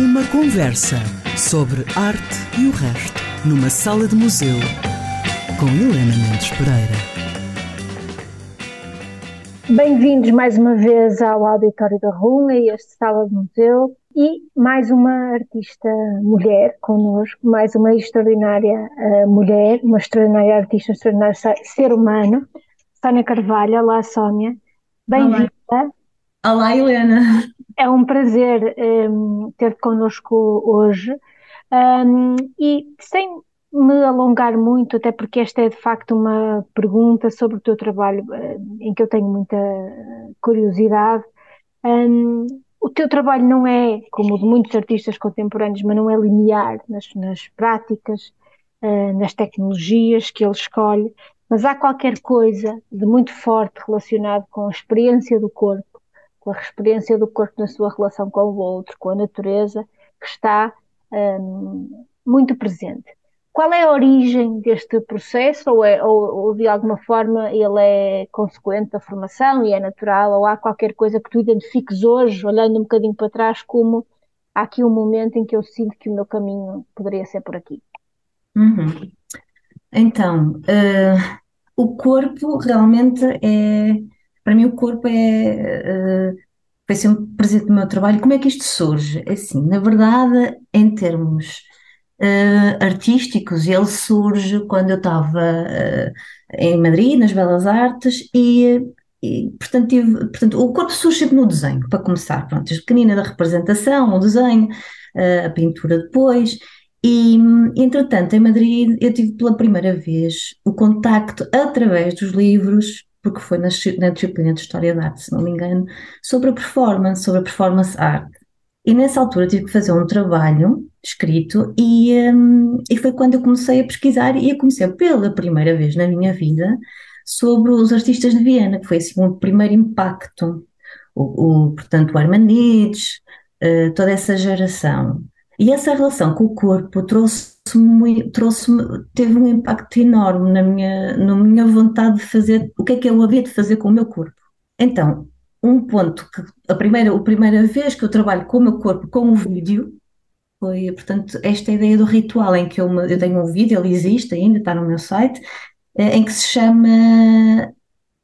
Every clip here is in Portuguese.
Uma conversa sobre arte e o resto, numa sala de museu, com Helena Mendes Pereira. Bem-vindos mais uma vez ao Auditório da Runa e este sala de museu e mais uma artista mulher connosco, mais uma extraordinária uh, mulher, uma extraordinária artista, um extraordinário ser humano, Sónia Carvalho. Olá, Sónia. Bem-vinda. Olá, Helena. É um prazer um, ter-te connosco hoje. Um, e sem me alongar muito, até porque esta é de facto uma pergunta sobre o teu trabalho hum, em que eu tenho muita curiosidade. Um, o teu trabalho não é, como o de muitos artistas contemporâneos, mas não é linear nas, nas práticas, uh, nas tecnologias que ele escolhe, mas há qualquer coisa de muito forte relacionado com a experiência do corpo com a experiência do corpo na sua relação com o outro, com a natureza, que está um, muito presente. Qual é a origem deste processo, ou, é, ou, ou, de alguma forma ele é consequente da formação e é natural, ou há qualquer coisa que tu identifiques hoje, olhando um bocadinho para trás, como há aqui um momento em que eu sinto que o meu caminho poderia ser por aqui? Uhum. Então, uh, o corpo realmente é para mim o corpo é, uh, foi sempre presente no meu trabalho. Como é que isto surge? É assim, na verdade, em termos uh, artísticos, ele surge quando eu estava uh, em Madrid, nas Belas Artes, e, e portanto, tive, portanto, o corpo surge sempre no desenho, para começar. Pronto, desde pequenina da representação, o desenho, a pintura depois. E, entretanto, em Madrid, eu tive pela primeira vez o contacto através dos livros porque foi na, na disciplina de História da Arte, se não me engano, sobre a performance, sobre a performance art. E nessa altura tive que fazer um trabalho escrito e, um, e foi quando eu comecei a pesquisar e a conhecer pela primeira vez na minha vida sobre os artistas de Viena, que foi assim o primeiro impacto. O, o portanto, o Armanides, uh, toda essa geração. E essa relação com o corpo trouxe trouxe teve um impacto enorme na minha, na minha vontade de fazer o que é que eu havia de fazer com o meu corpo. Então, um ponto que a primeira, a primeira vez que eu trabalho com o meu corpo com o vídeo foi, portanto, esta ideia do ritual em que eu, eu tenho um vídeo, ele existe ainda, está no meu site, eh, em que se chama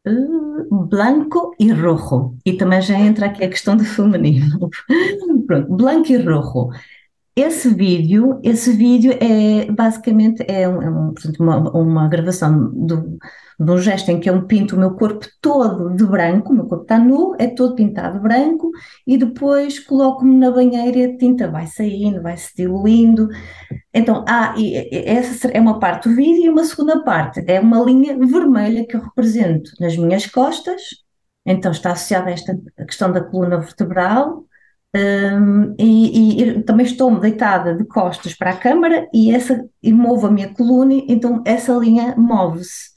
uh, Blanco e Rojo. E também já entra aqui a questão do feminino. Pronto, Blanco e Rojo. Esse vídeo, esse vídeo é basicamente é, um, é um, portanto, uma, uma gravação do, de um gesto em que eu pinto o meu corpo todo de branco, o meu corpo está nu, é todo pintado branco, e depois coloco-me na banheira e a tinta vai saindo, vai se diluindo. Então, há, essa é uma parte do vídeo e uma segunda parte é uma linha vermelha que eu represento nas minhas costas, então está associada a esta questão da coluna vertebral, um, e, e, também estou deitada de costas para a câmara e, essa, e movo a minha coluna, então essa linha move-se.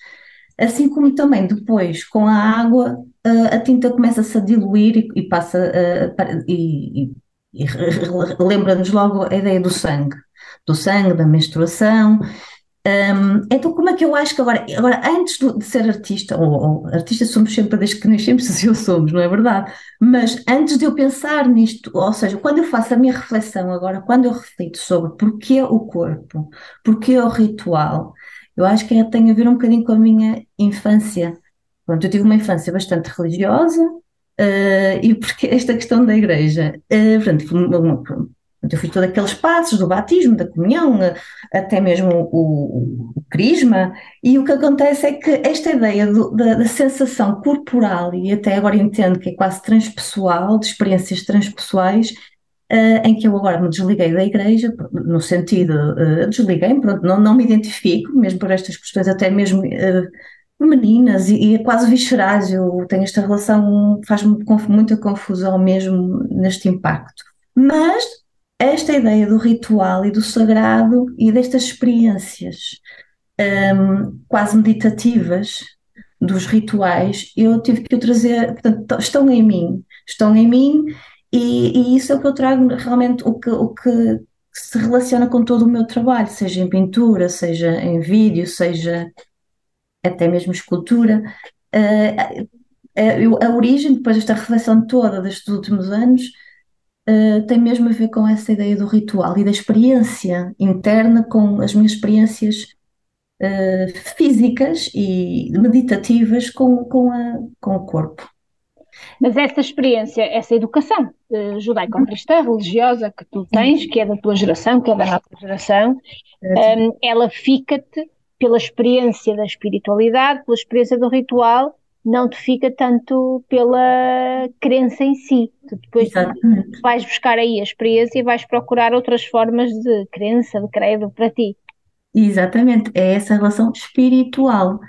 Assim como também depois, com a água, uh, a tinta começa-se a diluir e, e passa uh, para, e, e lembra-nos logo a ideia do sangue, do sangue, da menstruação, um, então, como é que eu acho que agora, agora antes de ser artista, ou, ou artista somos sempre desde que nascemos, eu somos, não é verdade? Mas antes de eu pensar nisto, ou seja, quando eu faço a minha reflexão agora, quando eu reflito sobre porquê o corpo, porquê o ritual, eu acho que é, tem a ver um bocadinho com a minha infância. Pronto, eu tive uma infância bastante religiosa, uh, e porque esta questão da igreja, uh, portanto, uma, eu fiz todos aqueles passos do batismo, da comunhão, eh, até mesmo o, o, crisma, e o que acontece é que esta ideia do, da, da, sensação corporal, e até agora entendo que é quase transpessoal, de experiências transpessoais, uh, em que eu agora me desliguei da igreja, no sentido, uh, desliguei pronto, não, não me identifico, mesmo por estas questões até mesmo uh, femininas e, e é quase viscerais, eu tenho esta relação, faz-me muita confusão mesmo neste impacto. Mas esta ideia do ritual e do sagrado e destas experiências um, quase meditativas dos rituais, eu tive que o trazer, portanto, estão em mim, estão em mim e, e, isso é o que eu trago realmente, o que, o que se relaciona com todo o meu trabalho, seja em pintura, seja em vídeo, seja até mesmo escultura. Uh, a, a, a origem, depois desta reflexão toda destes últimos anos, uh, tem mesmo a ver com essa ideia do ritual e da experiência interna com as minhas experiências uh, físicas e meditativas com, com, a, com o corpo. Mas essa experiência, essa educação uh, judaico-cristã, religiosa que tu tens, que é da tua geração, que é da nossa geração, um, ela fica-te pela experiência da espiritualidade, pela experiência do ritual, não te fica tanto pela crença em si. Tu depois Exatamente. vais buscar aí a experiência e vais procurar outras formas de crença, de credo para ti. Exatamente, é essa relação espiritual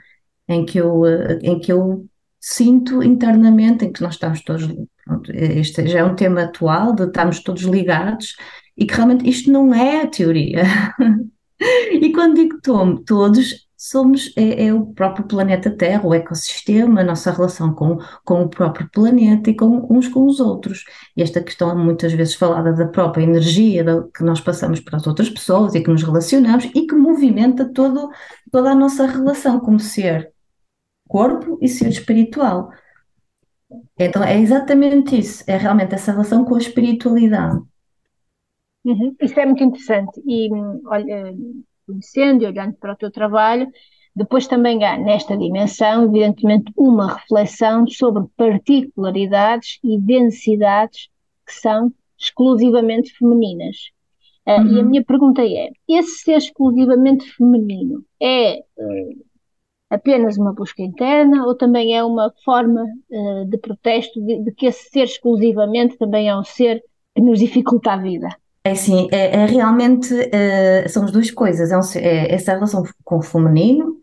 em que eu, eh, em que eu sinto internamente, em que nós estamos todos, pronto, este já é um tema atual, de estarmos todos ligados e que realmente isto não é a teoria. e quando digo todos, somos é, é, o próprio planeta Terra, o ecossistema, a nossa relação com, com o próprio planeta e com uns com os outros. E esta questão é muitas vezes falada da própria energia da, que nós passamos para as outras pessoas e que nos relacionamos e que movimenta todo, toda a nossa relação como ser corpo e ser espiritual. Então é exatamente isso, é realmente essa relação com a espiritualidade. Uhum. Isso é muito interessante. E olha, conhecendo e olhando para o teu trabalho, depois também há nesta dimensão, evidentemente, uma reflexão sobre particularidades e densidades que são exclusivamente femininas. Uh, uhum. E a uhum. minha pergunta é: esse ser exclusivamente feminino é uh, apenas uma busca interna ou também é uma forma uh, de protesto de, de, que esse ser exclusivamente também é um ser que nos dificulta a vida? É assim, é, é realmente uh, são as duas coisas, é, um, é, essa relação com o feminino,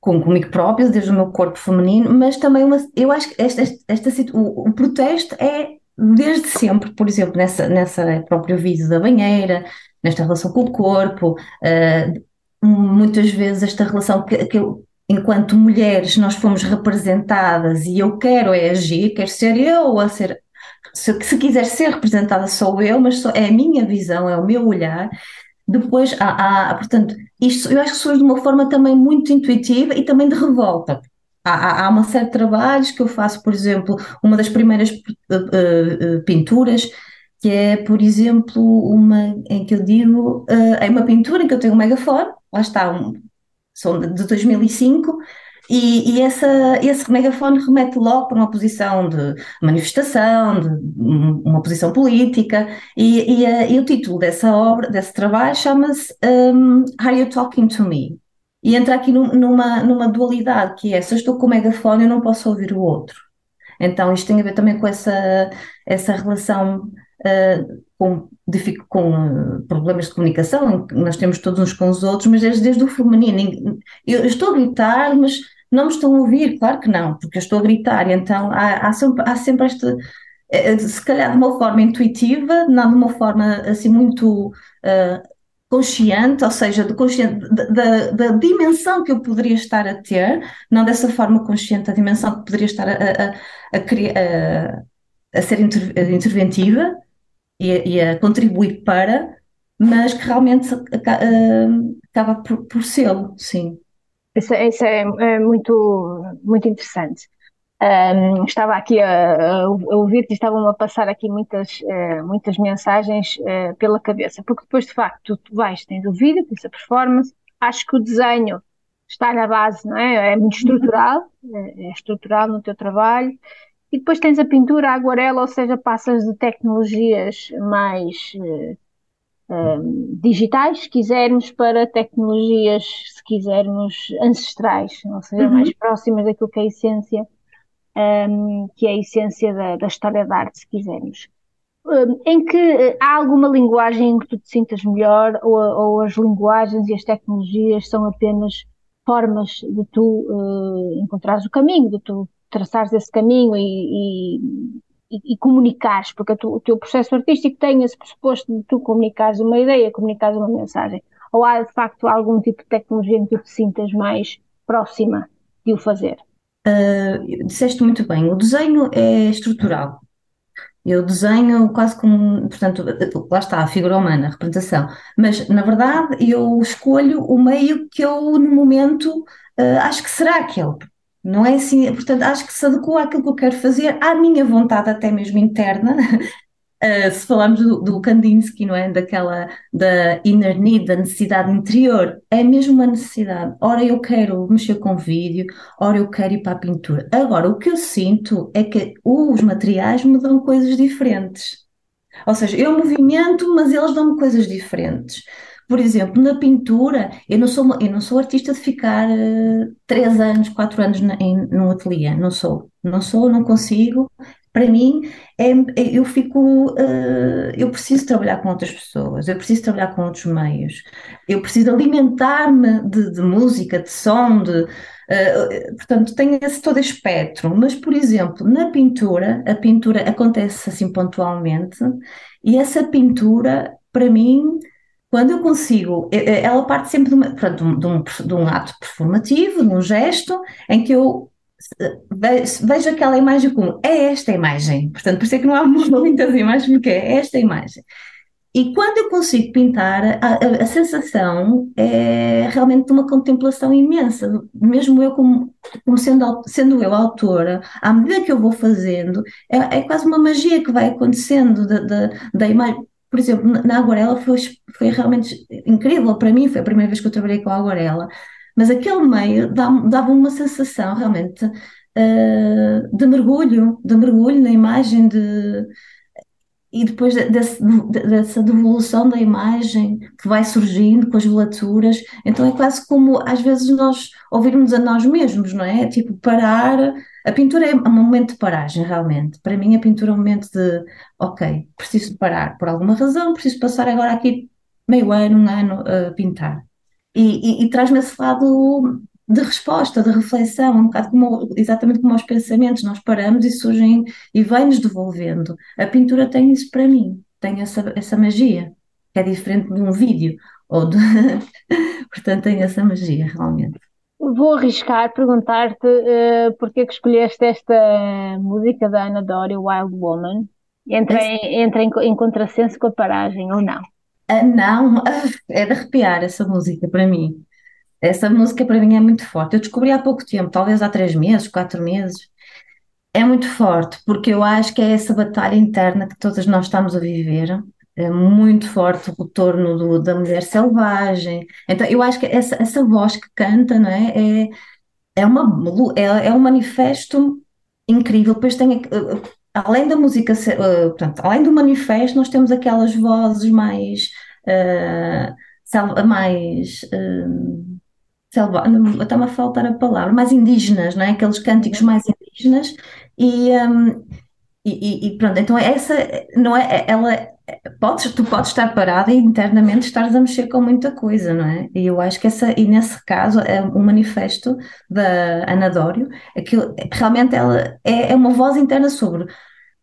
com, comigo próprio, desde o meu corpo feminino, mas também uma, eu acho que esta, esta, esta o, o, protesto é desde sempre, por exemplo, nessa, nessa própria vida da banheira, nesta relação com o corpo, uh, muitas vezes esta relação que, que eu, enquanto mulheres nós fomos representadas e eu quero é agir, quero ser eu a ser se, se quiser ser representada sou eu, mas só, é a minha visão, é o meu olhar. Depois há, há, portanto, isto eu acho que surge de uma forma também muito intuitiva e também de revolta. Há, há uma série de trabalhos que eu faço, por exemplo, uma das primeiras uh, uh, pinturas, que é, por exemplo, uma em que eu digo, uh, é uma pintura em que eu tenho um megafone, lá está, um, são de 2005, e, e essa, esse megafone remete logo para uma posição de manifestação, de uma posição política, e, e, a, e o título dessa obra, desse trabalho, chama-se um, Are You Talking to Me? E entra aqui num, numa, numa dualidade, que é, se eu estou com o megafone, eu não posso ouvir o outro. Então, isto tem a ver também com essa, essa relação uh, com, com uh, problemas de comunicação, nós temos todos uns com os outros, mas desde, desde o feminino. Eu estou a gritar, mas não me estão a ouvir? Claro que não, porque eu estou a gritar, então há, há, sempre, há sempre eh, eh, se calhar de uma forma intuitiva, não de uma forma assim muito uh, consciente, ou seja, de consciente, da, da, dimensão que eu poderia estar a ter, não dessa forma consciente, da dimensão que poderia estar a, a, a, a, a ser inter, interventiva e, e, a contribuir para, mas que realmente acaba por, por ser, sim. Isso, isso é, é, muito, muito interessante. Um, estava aqui a, a ouvir-te e estavam a passar aqui muitas, uh, muitas mensagens uh, pela cabeça, porque depois de facto tu, vais, tens o vídeo, tens a performance, acho que o desenho está na base, não é? É muito estrutural, é, é estrutural no teu trabalho, e depois tens a pintura, a aguarela, ou seja, passas de tecnologias mais uh, um, digitais, se quisermos, para tecnologias, se quisermos, ancestrais, ou seja, uhum. mais próximas daquilo que é a essência, um, que é a essência da, da, história da arte, se quisermos. Um, em que eh, há alguma linguagem em que tu te sintas melhor, ou, ou as linguagens e as tecnologias são apenas formas de tu uh, encontrares o caminho, de tu traçares esse caminho e, e e, e comunicares, porque tu, o teu processo artístico tem esse pressuposto de tu comunicares uma ideia, comunicares uma mensagem. Ou há de facto algum tipo de tecnologia em que tu te sintas mais próxima de o fazer? Uh, disseste muito bem, o desenho é estrutural. Eu desenho quase como, portanto, lá está, a figura humana, a representação. Mas, na verdade, eu escolho o meio que eu, no momento, uh, acho que será aquele. Não é assim, portanto, acho que se adequa àquilo que eu quero fazer, à minha vontade, até mesmo interna, Uh, se falarmos do, do, Kandinsky, não é? Daquela da inner need, da necessidade interior, é mesmo uma necessidade. Ora eu quero mexer com vídeo, ora eu quero ir para a pintura. Agora, o que eu sinto é que os materiais me dão coisas diferentes. Ou seja, eu movimento, mas eles dão-me coisas diferentes. Por exemplo, na pintura, eu não sou, eu não sou artista de ficar uh, três anos, quatro anos na, em, num ateliê, não sou. Não sou, não consigo. Para mim, é, eu fico, uh, eu preciso trabalhar com outras pessoas, eu preciso trabalhar com outros meios, eu preciso alimentar-me de, de, música, de som, de, uh, portanto, tenho esse todo espectro. Mas, por exemplo, na pintura, a pintura acontece assim pontualmente, e essa pintura, para mim, quando eu consigo, ela parte sempre de, uma, um, de, um, de um ato performativo, de um gesto, em que eu vejo aquela imagem como é esta imagem. Portanto, por isso é que não há muitas imagens, porque é esta imagem. E quando eu consigo pintar, a, a, a, sensação é realmente de uma contemplação imensa. Mesmo eu, como, como sendo, sendo eu autora, à medida que eu vou fazendo, é, é quase uma magia que vai acontecendo da, da, da imagem por exemplo, na aguarela foi, foi realmente incrível para mim, foi a primeira vez que eu trabalhei com a aguarela, mas aquele meio dava uma sensação realmente uh, de mergulho, de mergulho na imagem de e depois desse, dessa devolução da imagem que vai surgindo com as velaturas, então é quase como às vezes nós ouvirmos a nós mesmos, não é? Tipo, parar. A pintura é um momento de paragem, realmente. Para mim, a pintura é um momento de, ok, preciso parar por alguma razão, preciso passar agora aqui meio ano, um ano a pintar. E, e, e traz-me esse lado de resposta, de reflexão, um bocado como, exatamente como aos pensamentos, nós paramos e surgem e vem-nos devolvendo. A pintura tem isso para mim, tem essa, essa magia, que é diferente de um vídeo, ou de... portanto tem essa magia realmente. Vou arriscar perguntar-te uh, porque é que escolheste esta música da Ana Doria, Wild Woman. Entra, em, entra em, em contrassenso com a paragem ou não? Uh, não, é de arrepiar essa música para mim. Essa música para mim é muito forte. Eu descobri há pouco tempo, talvez há três meses, quatro meses. É muito forte, porque eu acho que é essa batalha interna que todas nós estamos a viver. É muito forte o retorno do, da mulher selvagem. Então, eu acho que essa, essa voz que canta, não é? É, é, uma, é, é um manifesto incrível. Depois tem, além da música, portanto, além do manifesto, nós temos aquelas vozes mais, uh, mais uh, está-me a faltar a palavra, mais indígenas, não é? Aqueles cânticos mais indígenas e, um, e, e, pronto, então essa não é, ela podes, tu podes estar parada e internamente estares a mexer com muita coisa, não é? E eu acho que essa, e nesse caso, é um manifesto da Ana Dório, aquilo, realmente ela é, é uma voz interna sobre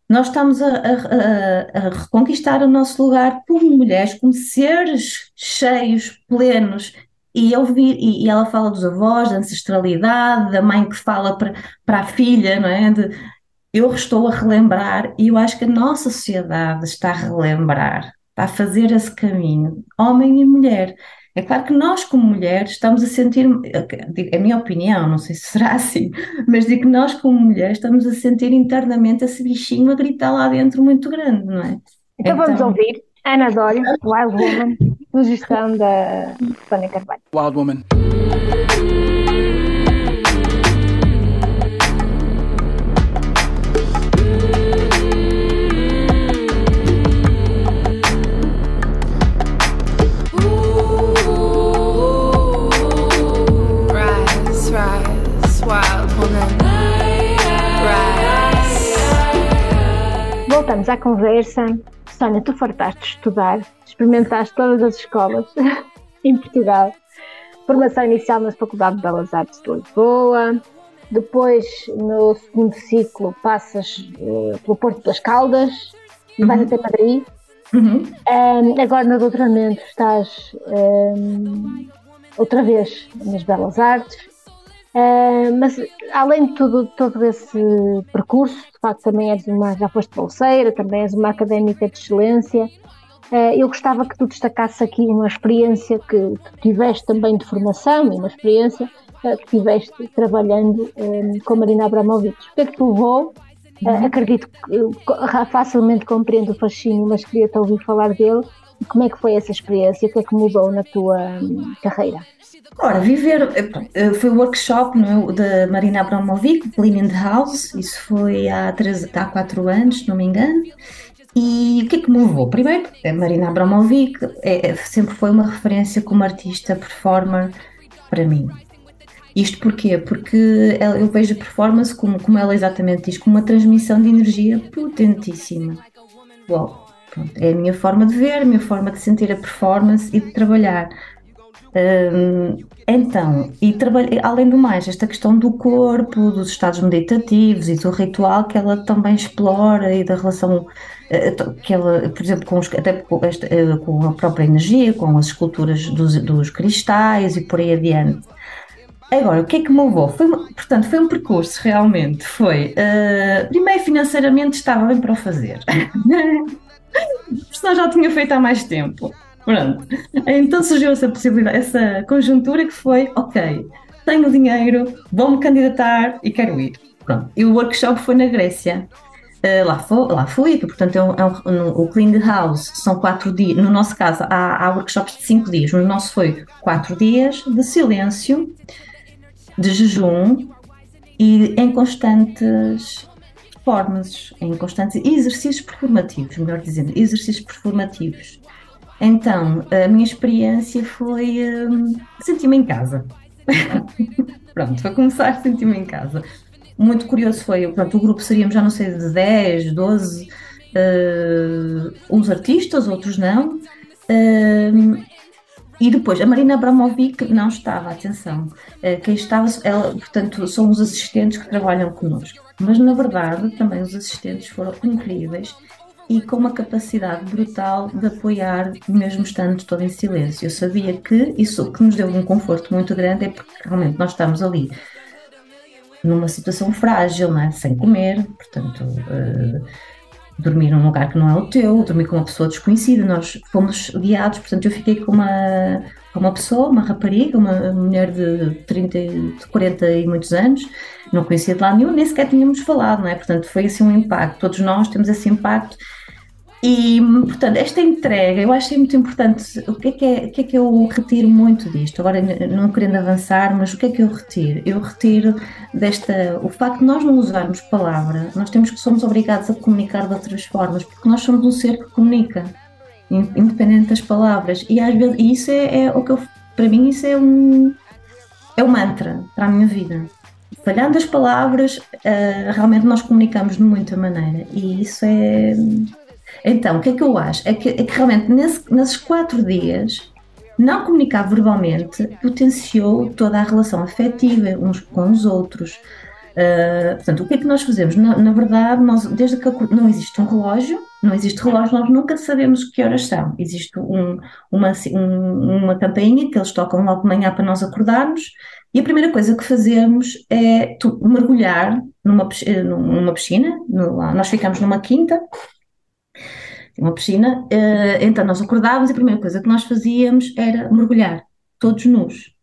nós estamos a, a, a, reconquistar o nosso lugar como mulheres, como seres cheios, plenos, e eu vi, e, e, ela fala dos avós, da ancestralidade, da mãe que fala para, para a filha, não é? De, eu estou a relembrar, e eu acho que a nossa sociedade está a relembrar, está a fazer esse caminho, homem e mulher. É claro que nós, como mulheres, estamos a sentir, é a minha opinião, não sei se será assim, mas digo que nós, como mulheres, estamos a sentir internamente esse bichinho a gritar lá dentro muito grande, não é? Então, então vamos ouvir Ana Dória, Wild Woman, sugestão da Sónia Carvalho. Wild Woman. Voltamos à conversa Sónia, tu fartaste estudar, experimentaste todas as escolas em Portugal, formação inicial na Faculdade de Belas Artes de Lisboa, depois no segundo ciclo passas uh, pelo Porto das Caldas e uhum. vais até Madrid. Uhum. Um, agora no doutoramento estás um, outra vez nas Belas Artes Uh, mas além de tudo, todo esse percurso, de facto também és uma, já foste bolseira, também és uma académica de excelência. Uh, eu gostava que tu destacasses aqui uma experiência que, que tiveste também de formação e uma experiência uh, que tiveste trabalhando um, com Marina Abramovic. O que é que te levou Uhum. acredito que facilmente compreendo o fascínio, mas queria-te ouvir falar dele. Como é que foi essa experiência? O que é que mudou na tua hum, carreira? Ora, viver eh, foi o workshop é, da Marina Abramovic, Cleaning the House, isso foi há, três, há quatro anos, se não me engano. E o que é que me levou? Primeiro, a Marina Abramovic é, é, sempre foi uma referência como artista, performer para mim. Isto porquê? Porque eu vejo a performance, como, como ela exatamente diz, como uma transmissão de energia potentíssima. Uau, pronto, é a minha forma de ver, a minha forma de sentir a performance e de trabalhar. Hum, então, e além do mais, esta questão do corpo, dos estados meditativos e do ritual que ela também explora e da relação eh, que ela, por exemplo, com, os, até com, esta, eh, com, a própria energia, com as esculturas dos, dos, cristais e por aí adiante. Agora, o que é que me levou? Foi, portanto, foi um percurso realmente. Foi, uh, primeiro, financeiramente estava bem para o fazer. Senão já tinha feito há mais tempo. Pronto. Então surgiu essa possibilidade, essa conjuntura que foi, ok, tenho dinheiro, vou-me candidatar e quero ir. Pronto. E o workshop foi na Grécia. Uh, lá, lá fui, que portanto é um, é um, o Clean House são quatro dias, no nosso caso há, há workshops de cinco dias, no nosso foi quatro dias de silêncio, de jejum e em constantes performances, em constantes exercícios performativos, melhor dizendo, exercícios performativos. Então, a minha experiência foi um, senti-me em casa. Pronto, foi começar a sentir-me em casa. Muito curioso foi, pronto, o grupo seríamos, já não sei, de 10, 12, uh, uns artistas, outros não. Uh, e depois, a Marina Abramovic não estava, atenção. Uh, quem estava, ela, portanto, são os assistentes que trabalham connosco. Mas, na verdade, também os assistentes foram incríveis e com uma capacidade brutal de apoiar, mesmo estando todo em silêncio. Eu sabia que isso que nos deu um conforto muito grande é porque realmente nós estamos ali numa situação frágil, né? sem comer, portanto, uh, dormir num lugar que não é o teu, dormir com uma pessoa desconhecida. Nós fomos guiados, portanto, eu fiquei com uma, uma pessoa, uma rapariga, uma mulher de 30, de 40 e muitos anos, não conhecia de lá nenhum, nem sequer tínhamos falado, não é? Portanto, foi assim um impacto. Todos nós temos esse impacto e, portanto, esta entrega eu acho muito importante. O que, é que é, o que é que eu retiro muito disto? Agora, não querendo avançar, mas o que é que eu retiro? Eu retiro desta. O facto de nós não usarmos palavra, nós temos que somos obrigados a comunicar de outras formas, porque nós somos um ser que comunica, independente das palavras. E às vezes, e isso é, é o que eu. Para mim, isso é um. É um mantra para a minha vida falhando as palavras, uh, realmente nós comunicamos de muita maneira e isso é, então, o que é que eu acho? É que, é que realmente nesse, nesses quatro dias, não comunicar verbalmente potenciou toda a relação afetiva uns com os outros. Uh, portanto, o que é que nós fazemos? Na, na verdade, nós, desde que não existe um relógio, não existe relógio, nós nunca sabemos que horas são. Existe um, uma, um, uma campainha que eles tocam logo de manhã para nós acordarmos, e a primeira coisa que fazemos é tu, mergulhar numa, numa piscina. No, nós ficamos numa quinta, uma piscina, eh, então nós acordávamos e a primeira coisa que nós fazíamos era mergulhar, todos nus.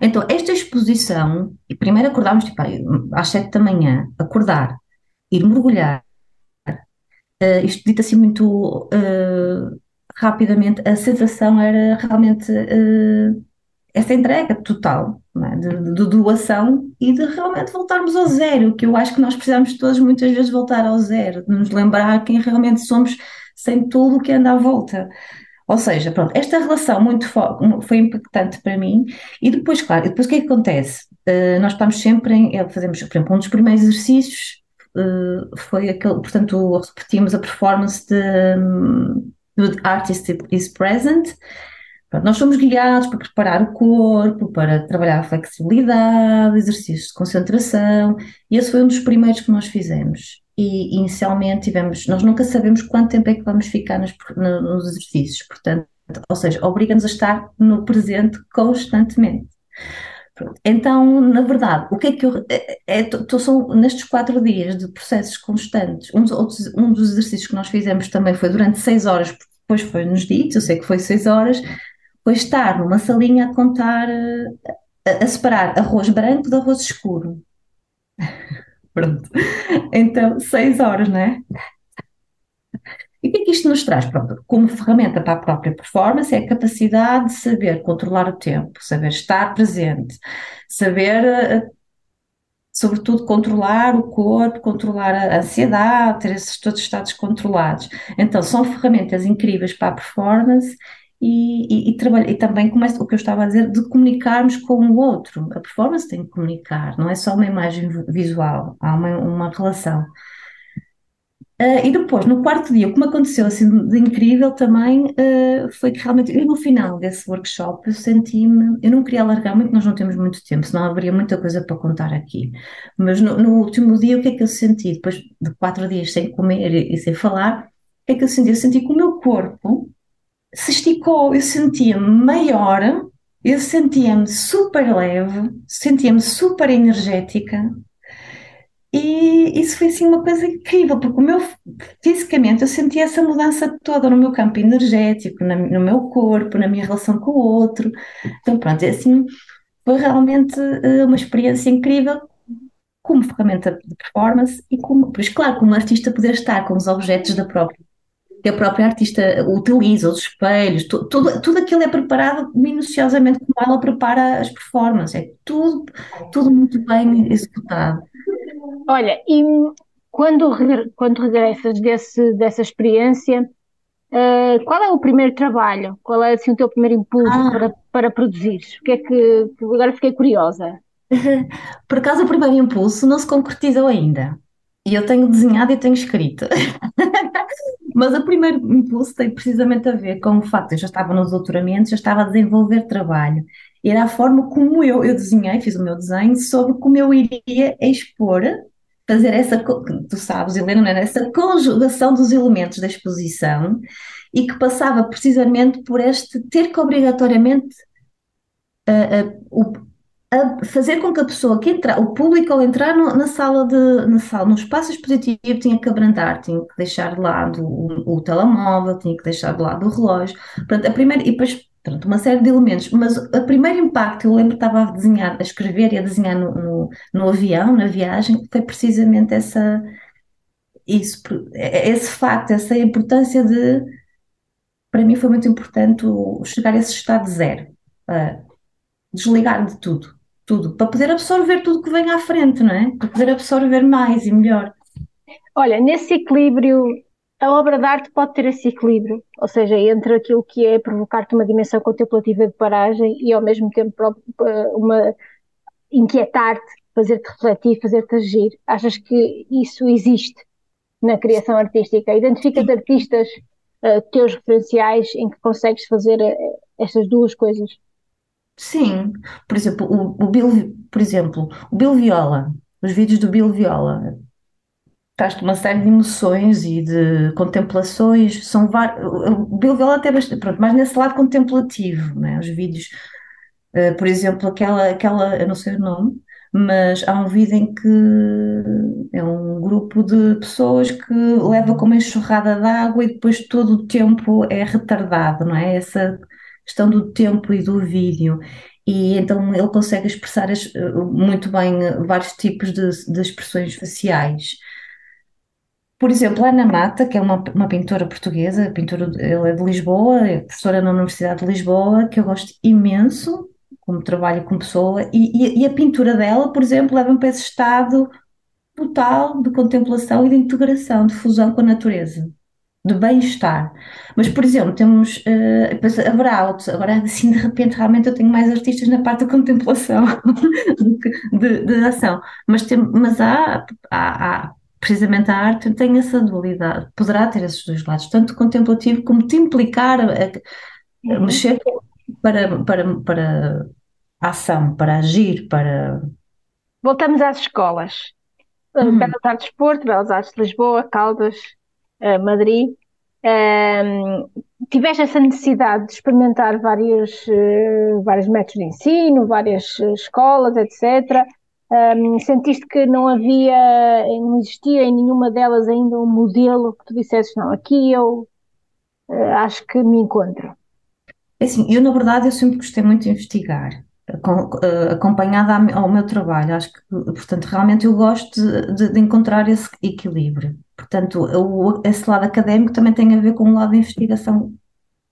Então, esta exposição, primeiro acordávamos tipo, às sete da manhã, acordar, ir mergulhar, uh, isto dito assim muito uh, rapidamente, a sensação era realmente uh, essa entrega total, é? de, de, doação e de realmente voltarmos ao zero, que eu acho que nós precisamos todos muitas vezes voltar ao zero, de nos lembrar quem realmente somos sem tudo o que anda à volta. Ou seja, pronto, esta relação muito foi impactante para mim e depois, claro, depois o que é que acontece? Uh, nós estamos sempre em, eh, fazemos, por exemplo, um dos primeiros exercícios uh, foi aquele, portanto, repetimos a performance de, de Artist is Present, nós somos guiados para preparar o corpo, para trabalhar a flexibilidade, exercícios de concentração, e esse foi um dos primeiros que nós fizemos. E inicialmente tivemos, nós nunca sabemos quanto tempo é que vamos ficar nos, nos exercícios, portanto, ou seja, obriga-nos a estar no presente constantemente. Então, na verdade, o que é que eu. É, é, tô, são nestes quatro dias de processos constantes. Um, outros, um dos exercícios que nós fizemos também foi durante seis horas, porque depois foi-nos dito, eu sei que foi seis horas, foi estar numa salinha a contar, a, a separar arroz branco de arroz escuro. Pronto. Então, seis horas, não é? E o que é que isto nos traz? Pronto, como ferramenta para a própria performance, é a capacidade de saber controlar o tempo, saber estar presente, saber, eh, sobretudo, controlar o corpo, controlar a ansiedade, ter esses todos os estados controlados. Então, são ferramentas incríveis para a performance e, e, e, e também começa o que eu estava a dizer, de comunicarmos com o outro. A performance tem que comunicar, não é só uma imagem visual, há uma, uma relação. Uh, e depois, no quarto dia, o que me aconteceu assim de incrível também uh, foi que realmente, eu no final desse workshop, eu senti-me, eu não queria alargar muito, nós não temos muito tempo, senão haveria muita coisa para contar aqui. Mas no, no último dia, o que é que eu senti? Depois de quatro dias sem comer e, e sem falar, o que é que eu senti? Eu senti que o meu corpo se esticou, eu sentia-me maior, eu sentia-me super leve, sentia-me super energética. E isso foi assim uma coisa incrível, porque o meu, fisicamente eu sentia essa mudança toda no meu campo energético, na, no meu corpo, na minha relação com o outro. Então, pronto, é assim, foi realmente uh, uma experiência incrível como ferramenta de performance e como, pois claro, como artista poder estar com os objetos da própria que a própria artista utiliza, os espelhos, tudo, tudo, tudo aquilo é preparado minuciosamente como ela prepara as performances, é tudo, tudo muito bem executado. Olha, e quando, quando regressas desse, dessa experiência, uh, qual é o primeiro trabalho? Qual é assim, o teu primeiro impulso ah. para, para produzir? O que é que. Agora fiquei curiosa. Por acaso, o primeiro impulso não se concretizou ainda. E eu tenho desenhado e tenho escrito. Mas o primeiro impulso tem precisamente a ver com o facto de eu já estava nos doutoramentos, já estava a desenvolver trabalho. Era a forma como eu, eu desenhei, fiz o meu desenho sobre como eu iria expor, fazer essa, tu sabes, Helena, é? essa conjugação dos elementos da exposição e que passava precisamente por este ter que obrigatoriamente uh, uh, a fazer com que a pessoa que entra, o público ao entrar no, na sala de, na sala, no espaço expositivo, tinha que abrandar, tinha que deixar de lado o, o telemóvel, tinha que deixar de lado o relógio. Portanto, a primeira, e depois, pronto, uma série de elementos, mas o primeiro impacto, eu lembro que estava a desenhar, a escrever e a desenhar no, no, no avião, na viagem, foi precisamente essa, isso, esse facto, essa importância de, para mim foi muito importante chegar a esse estado zero, desligar de tudo tudo, para poder absorver tudo que vem à frente, não é? Para poder absorver mais e melhor. Olha, nesse equilíbrio, a obra de arte pode ter esse equilíbrio, ou seja, entre aquilo que é provocar-te uma dimensão contemplativa de paragem e ao mesmo tempo uma inquietar-te, fazer-te refletir, fazer-te agir. Achas que isso existe na criação artística? Identificas artistas uh, teus referenciais em que consegues fazer uh, estas duas coisas? Sim, por exemplo, o, o Bill, por exemplo, o Bill Viola, os vídeos do Bill Viola, traz-te uma série de emoções e de contemplações, são vários, o Bill Viola até bastante, pronto, mais nesse lado contemplativo, né? Os vídeos, uh, por exemplo, aquela, aquela, eu não sei o nome, mas há um vídeo em que é um grupo de pessoas que leva com uma enxurrada de água e depois todo o tempo é retardado, não é? Essa questão do tempo e do vídeo. E então ele consegue expressar as, muito bem vários tipos de, de expressões faciais. Por exemplo, a Ana Mata, que é uma, uma pintora portuguesa, pintora, ela é de Lisboa, é professora na Universidade de Lisboa, que eu gosto imenso, como trabalho com pessoa, e, e, e a pintura dela, por exemplo, leva-me para esse estado total de contemplação e de integração, de fusão com a natureza de bem-estar. Mas, por exemplo, temos, uh, depois haverá outros, agora assim de repente realmente eu tenho mais artistas na parte da contemplação do que de, de ação, mas, tem, mas há, há, há, precisamente a arte tem essa dualidade, poderá ter esses dois lados, tanto contemplativo como te implicar a, a uhum. mexer para, para, para a ação, para agir, para... Voltamos às escolas. Uhum. Belas Artes Porto, Belas Artes de Lisboa, Caldas, Madrid, um, tiveste essa necessidade de experimentar vários, uh, vários métodos de ensino, várias uh, escolas, etc. Um, sentiste que não havia, não existia em nenhuma delas ainda um modelo que tu dissesses, não, aqui eu uh, acho que me encontro. É assim, eu na verdade eu sempre gostei muito de investigar. acompanhada ao meu trabalho. Acho que, portanto, realmente eu gosto de, de encontrar esse equilíbrio. Portanto, o, esse lado académico também tem a ver com o lado de investigação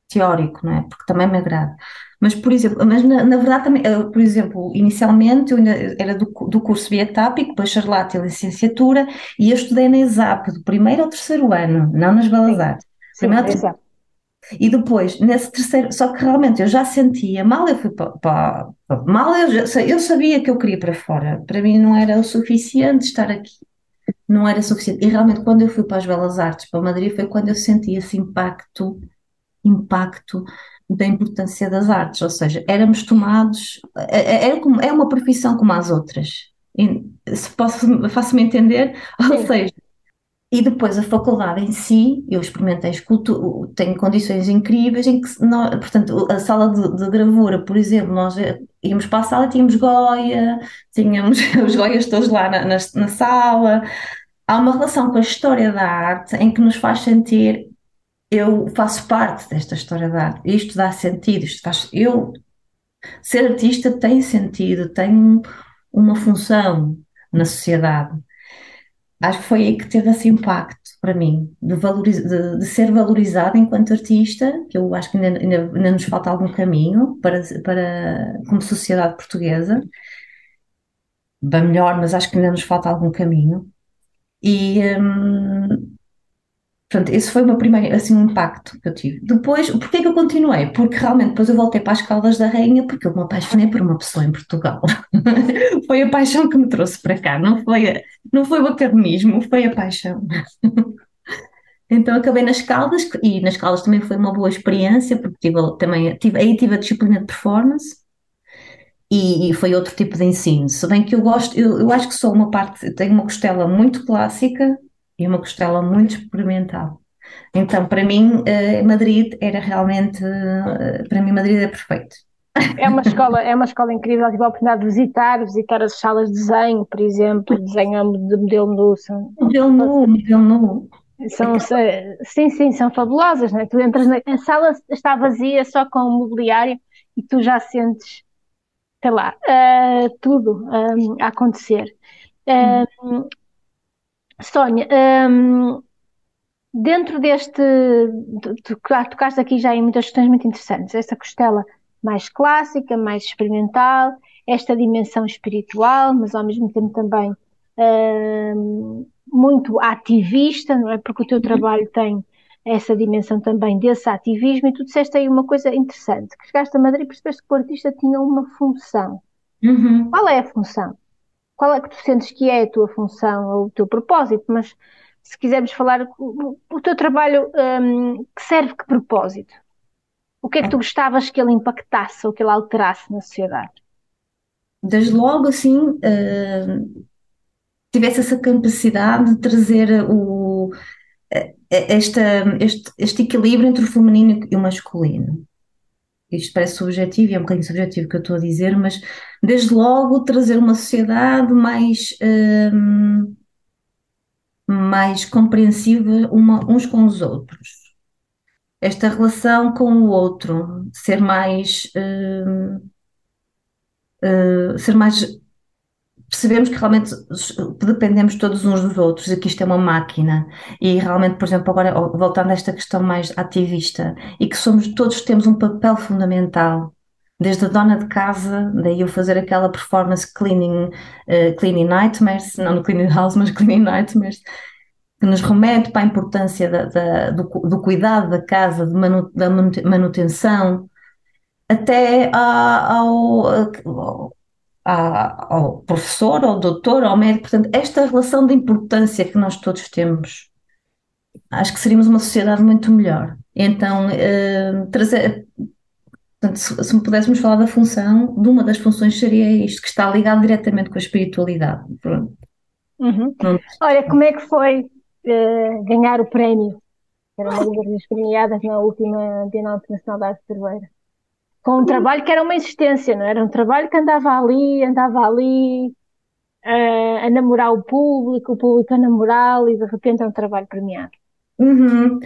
teórico, não é? Porque também me agrada. Mas, por exemplo, mas na, na verdade também, por exemplo, inicialmente eu ainda era do, do curso Bietápico, depois Charlate e licenciatura, e eu estudei na ESAP, do primeiro ao terceiro ano, não nas Belas Artes. Primeiro sim, e depois, nesse terceiro, só que realmente eu já sentia, mal eu fui para mal eu, já, eu sabia que eu queria para fora, para mim não era o suficiente estar aqui, não era suficiente. E realmente quando eu fui para as Belas Artes, para Madrid, foi quando eu senti esse impacto, impacto da importância das artes, ou seja, éramos tomados, é, é, é, é uma profissão como as outras. Se posso, faço-me entender, Sim. ou seja, e depois a faculdade em si, eu experimentei escultura, tenho condições incríveis em que, nós, portanto, a sala de, de, gravura, por exemplo, nós íamos para a sala, tínhamos Goya, tínhamos os Goias todos lá na, na, na sala. Há uma relação com a história da arte em que nos faz sentir, eu faço parte desta história da arte, isto dá sentido, isto faz, eu, ser artista tem sentido, tem uma função na sociedade acho que foi aí que teve esse impacto para mim, de, de, de ser valorizada enquanto artista, que eu acho que ainda, ainda, ainda, nos falta algum caminho para, para, como sociedade portuguesa, bem melhor, mas acho que ainda nos falta algum caminho. E, hum, Portanto, esse foi o meu primeiro assim, um impacto que eu tive. Depois, porquê que eu continuei? Porque realmente depois eu voltei para as Caldas da Rainha porque eu me apaixonei por uma pessoa em Portugal. foi a paixão que me trouxe para cá, não foi, não foi o academismo, foi a paixão. então acabei nas Caldas e nas Caldas também foi uma boa experiência porque tive, também, tive, aí tive a disciplina de performance e, e, foi outro tipo de ensino. Se bem que eu gosto, eu, eu acho que sou uma parte, tenho uma costela muito clássica e uma costela muito experimental. Então, para mim, eh, Madrid era realmente, eh, para mim, Madrid é perfeito. É uma escola, é uma escola incrível, tive a oportunidade de visitar, visitar as salas de desenho, por exemplo, desenho de modelo nu. São, modelo nu, modelo nu. São, sim, sim, são fabulosas, né? Tu entras na a sala, está vazia só com o mobiliário e tu já sentes, sei lá, uh, tudo um, a acontecer. Uh, Sónia, um, dentro deste, tu, tocaste aqui já em muitas questões muito interessantes, esta costela mais clássica, mais experimental, esta dimensão espiritual, mas ao mesmo tempo também um, muito ativista, não é? Porque o teu trabalho tem essa dimensão também desse ativismo, e tu disseste aí uma coisa interessante, que chegaste a Madrid e percebeste que o artista tinha uma função. Uhum. Qual é a função? qual é que tu sentes que é a tua função ou o teu propósito, mas se quisermos falar o, o teu trabalho um, que serve que propósito? O que é que tu gostavas que ele impactasse ou que ele alterasse na sociedade? Desde logo, assim, uh, tivesse essa capacidade de trazer o, esta, este, este equilíbrio entre o feminino e o masculino isto parece subjetivo e é um bocadinho subjetivo que eu estou a dizer, mas desde logo trazer uma sociedade mais, hum, mais compreensiva uma, uns com os outros. Esta relação com o outro, ser mais, hum, hum, ser mais percebemos que realmente dependemos todos uns dos outros e que isto é uma máquina. E realmente, por exemplo, agora voltando a esta questão mais ativista e que somos todos temos um papel fundamental desde a dona de casa, daí eu fazer aquela performance cleaning, uh, cleaning nightmares, não no cleaning house, mas cleaning nightmares, que nos remete para a importância da, da, do, do, cuidado da casa, manu, da manutenção, até ao, ao ao professor, ao doutor, ao médico. Portanto, esta relação de importância que nós todos temos, acho que seríamos uma sociedade muito melhor. Então, uh, trazer. Portanto, se, pudéssemos falar da função, de uma das funções seria isto, que está ligado diretamente com a espiritualidade. Uhum. Olha, como é que foi uh, ganhar o prémio? Era uma das premiadas na última Bienal Internacional da Arte Cerveira com um trabalho que era uma existência, não era um trabalho que andava ali, andava ali uh, a namorar o público, o público a namorá-lo e de repente é um trabalho premiado. Uhum.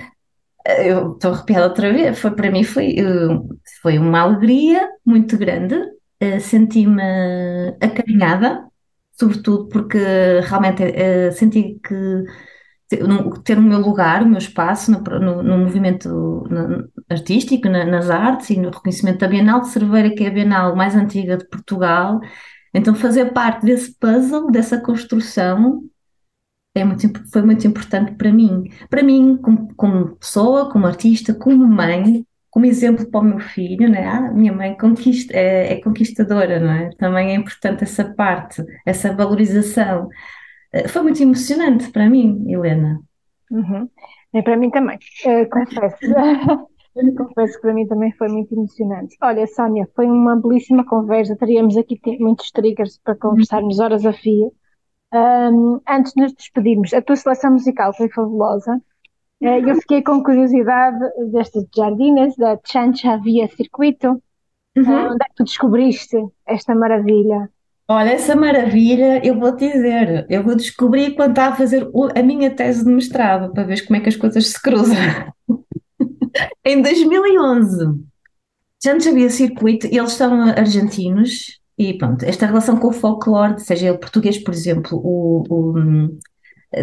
Eu estou arrepiada outra vez. Foi, para mim foi, foi uma alegria muito grande, senti-me acarinhada, sobretudo porque realmente senti que ter o meu lugar, o meu espaço no, no, no movimento artístico, na, nas artes e no reconhecimento da Bienal de Cerveira, que é a Bienal mais antiga de Portugal. Então, fazer parte desse puzzle, dessa construção, é muito, foi muito importante para mim. Para mim, como, como pessoa, como artista, como mãe, como exemplo para o meu filho, né? Ah, minha mãe conquista, é, é conquistadora, não é? Também é importante essa parte, essa valorização. Eh, foi muito emocionante para mim, Helena. Uhum. E para mim também, uh, confesso. confesso que para mim também foi muito emocionante. Olha, Sónia, foi uma belíssima conversa. Teríamos aqui muitos triggers para conversarmos horas a fio. Um, antes de nos despedirmos, a tua seleção musical foi fabulosa. Uh, eu fiquei com curiosidade destas jardines, da Chancha Via Circuito. Uhum. Uh, onde é que tu descobriste esta maravilha? Olha, essa maravilha, eu vou te dizer, eu vou descobrir quando estava a fazer a minha tese de mestrado, para ver como é que as coisas se cruzam. em 2011, já não sabia circuito, eles são argentinos, e pronto, esta relação com o folclore, seja ele português, por exemplo, o, o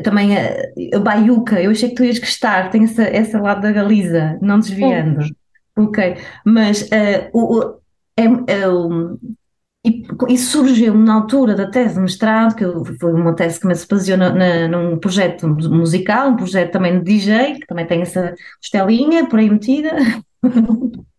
também a, a baiuca, eu achei que tu ias gostar, tem essa, essa lado da Galiza, não desviando. Ok, mas uh, o, é, é, e isso surgiu na altura da tese de mestrado, que foi uma tese que me baseou na, na, num projeto musical, um projeto também de DJ, que também tem essa costelinha por aí metida.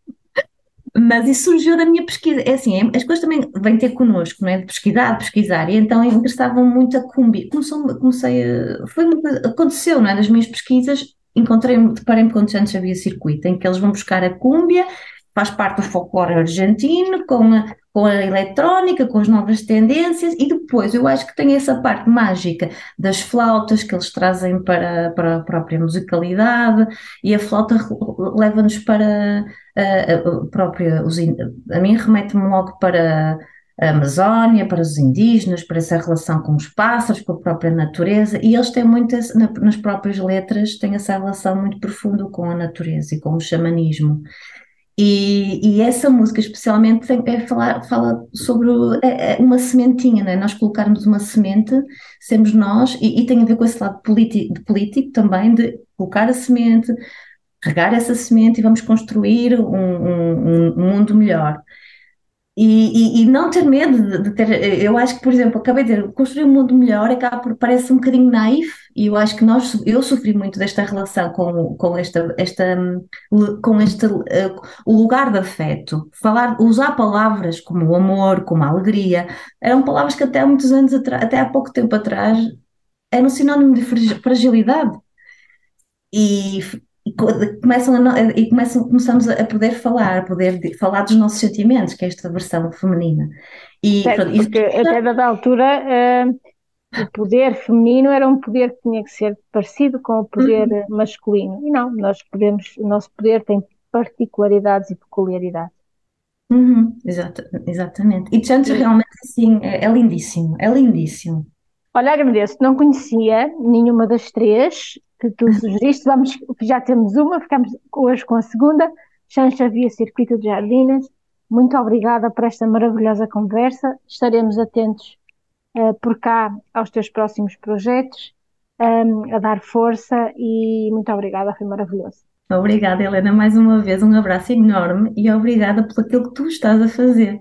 Mas isso surgiu da minha pesquisa. É assim, é, as coisas também vêm ter connosco, não é? De pesquisar, de pesquisar. E então interessavam muito a Cumbi. Começou, comecei a, foi aconteceu, não é? Nas minhas pesquisas, encontrei-me, deparei-me com o Santos Havia Circuito, em que eles vão buscar a cúmbia, faz parte do folclore argentino, com a, com a eletrónica, com as novas tendências, e depois eu acho que tem essa parte mágica das flautas que eles trazem para, para a própria musicalidade, e a flauta leva-nos para a, a própria. Os, a mim remete-me logo para a Amazónia, para os indígenas, para essa relação com os pássaros, com a própria natureza, e eles têm muitas, nas próprias letras, têm essa relação muito profunda com a natureza e com o xamanismo. E, e, essa música especialmente é falar, fala sobre é, é uma sementinha, né? nós colocarmos uma semente, sermos nós, e, e, tem a ver com esse lado político, político também, de colocar a semente, regar essa semente e vamos construir um, um, um mundo melhor. E, e, e, não ter medo de, ter. Eu acho que, por exemplo, acabei de dizer, construir um mundo melhor acaba por, parece um bocadinho naif, e eu acho que nós, eu sofri muito desta relação com, com, esta, esta, com este uh, o lugar de afeto. Falar, usar palavras como o amor, como a alegria, eram palavras que até há muitos anos atrás, até há pouco tempo atrás, eram sinónimo de fragilidade. E e começam a, e começam, começamos a poder falar, a poder falar dos nossos sentimentos, que é esta versão feminina. E, certo, pronto, porque até dada altura uh, o poder feminino era um poder que tinha que ser parecido com o poder uhum. masculino. E não, nós podemos, o nosso poder tem particularidades e peculiaridades. Uhum, exata, exatamente. E Chantra realmente assim é, é lindíssimo, é lindíssimo. Olha, agradeço, não conhecia nenhuma das três, que tu sugeriste. Vamos, já temos uma, ficamos hoje com a segunda. Chancha Via Circuito de Jardines. Muito obrigada por esta maravilhosa conversa. Estaremos atentos uh, por cá aos teus próximos projetos, um, ehm, a dar força e muito obrigada, foi maravilhoso. Obrigada, Helena, mais uma vez. Um abraço enorme e obrigada por aquilo que tu estás a fazer.